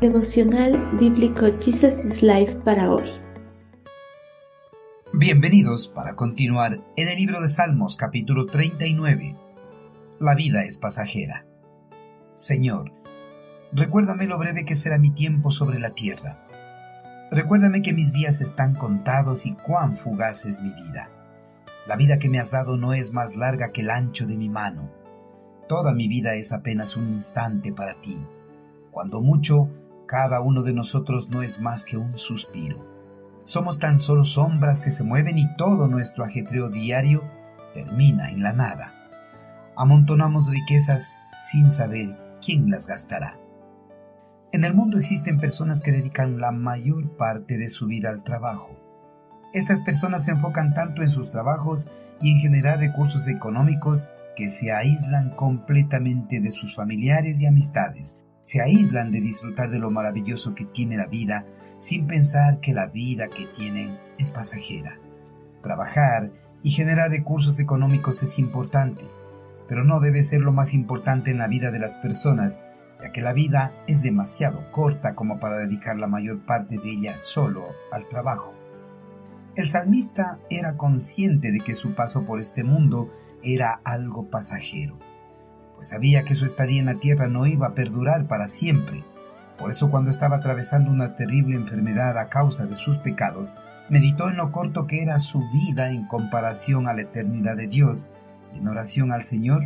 Devocional Bíblico Jesus is Life para hoy. Bienvenidos para continuar en el libro de Salmos capítulo 39. La vida es pasajera. Señor, recuérdame lo breve que será mi tiempo sobre la tierra. Recuérdame que mis días están contados y cuán fugaz es mi vida. La vida que me has dado no es más larga que el ancho de mi mano. Toda mi vida es apenas un instante para ti. Cuando mucho, cada uno de nosotros no es más que un suspiro. Somos tan solo sombras que se mueven y todo nuestro ajetreo diario termina en la nada. Amontonamos riquezas sin saber quién las gastará. En el mundo existen personas que dedican la mayor parte de su vida al trabajo. Estas personas se enfocan tanto en sus trabajos y en generar recursos económicos que se aíslan completamente de sus familiares y amistades, se aíslan de disfrutar de lo maravilloso que tiene la vida sin pensar que la vida que tienen es pasajera. Trabajar y generar recursos económicos es importante, pero no debe ser lo más importante en la vida de las personas, ya que la vida es demasiado corta como para dedicar la mayor parte de ella solo al trabajo. El salmista era consciente de que su paso por este mundo era algo pasajero, pues sabía que su estadía en la tierra no iba a perdurar para siempre. Por eso cuando estaba atravesando una terrible enfermedad a causa de sus pecados, meditó en lo corto que era su vida en comparación a la eternidad de Dios, en oración al Señor,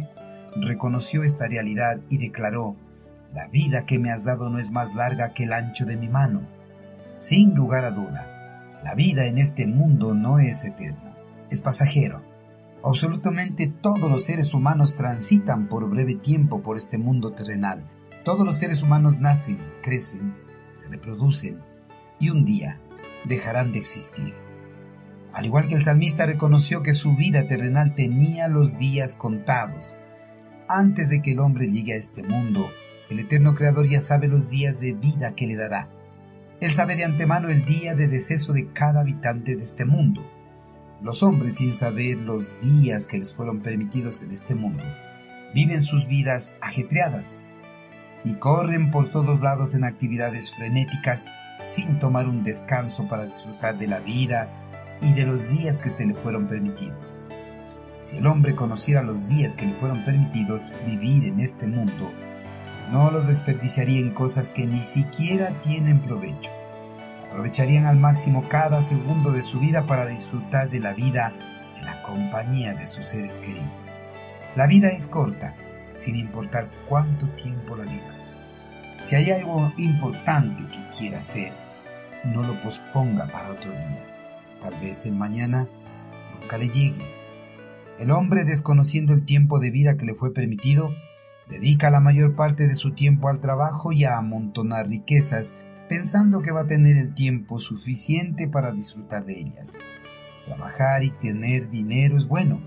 reconoció esta realidad y declaró, La vida que me has dado no es más larga que el ancho de mi mano. Sin lugar a duda, la vida en este mundo no es eterna, es pasajero Absolutamente todos los seres humanos transitan por breve tiempo por este mundo terrenal. Todos los seres humanos nacen, crecen, se reproducen y un día dejarán de existir. Al igual que el salmista reconoció que su vida terrenal tenía los días contados. Antes de que el hombre llegue a este mundo, el eterno Creador ya sabe los días de vida que le dará. Él sabe de antemano el día de deceso de cada habitante de este mundo. Los hombres, sin saber los días que les fueron permitidos en este mundo, viven sus vidas ajetreadas y corren por todos lados en actividades frenéticas sin tomar un descanso para disfrutar de la vida y de los días que se le fueron permitidos. Si el hombre conociera los días que le fueron permitidos vivir en este mundo, no los desperdiciaría en cosas que ni siquiera tienen provecho aprovecharían al máximo cada segundo de su vida para disfrutar de la vida en la compañía de sus seres queridos. La vida es corta, sin importar cuánto tiempo la viva. Si hay algo importante que quiera hacer, no lo posponga para otro día. Tal vez el mañana nunca le llegue. El hombre, desconociendo el tiempo de vida que le fue permitido, dedica la mayor parte de su tiempo al trabajo y a amontonar riquezas pensando que va a tener el tiempo suficiente para disfrutar de ellas. Trabajar y tener dinero es bueno,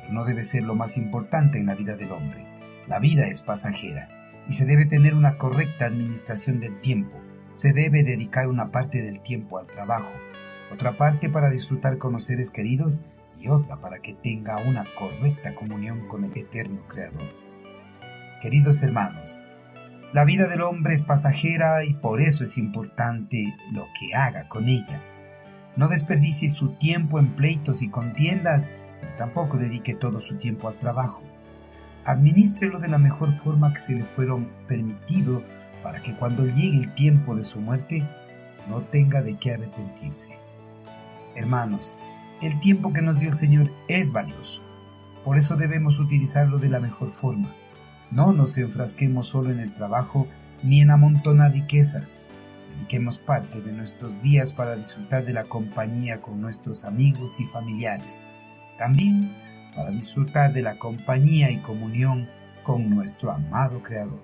pero no debe ser lo más importante en la vida del hombre. La vida es pasajera y se debe tener una correcta administración del tiempo. Se debe dedicar una parte del tiempo al trabajo, otra parte para disfrutar con seres queridos y otra para que tenga una correcta comunión con el eterno Creador. Queridos hermanos, la vida del hombre es pasajera y por eso es importante lo que haga con ella. No desperdicie su tiempo en pleitos y contiendas, tampoco dedique todo su tiempo al trabajo. Administrelo de la mejor forma que se le fueron permitido para que cuando llegue el tiempo de su muerte no tenga de qué arrepentirse. Hermanos, el tiempo que nos dio el Señor es valioso. Por eso debemos utilizarlo de la mejor forma. No nos enfrasquemos solo en el trabajo ni en amontonar riquezas. Dediquemos parte de nuestros días para disfrutar de la compañía con nuestros amigos y familiares. También para disfrutar de la compañía y comunión con nuestro amado Creador.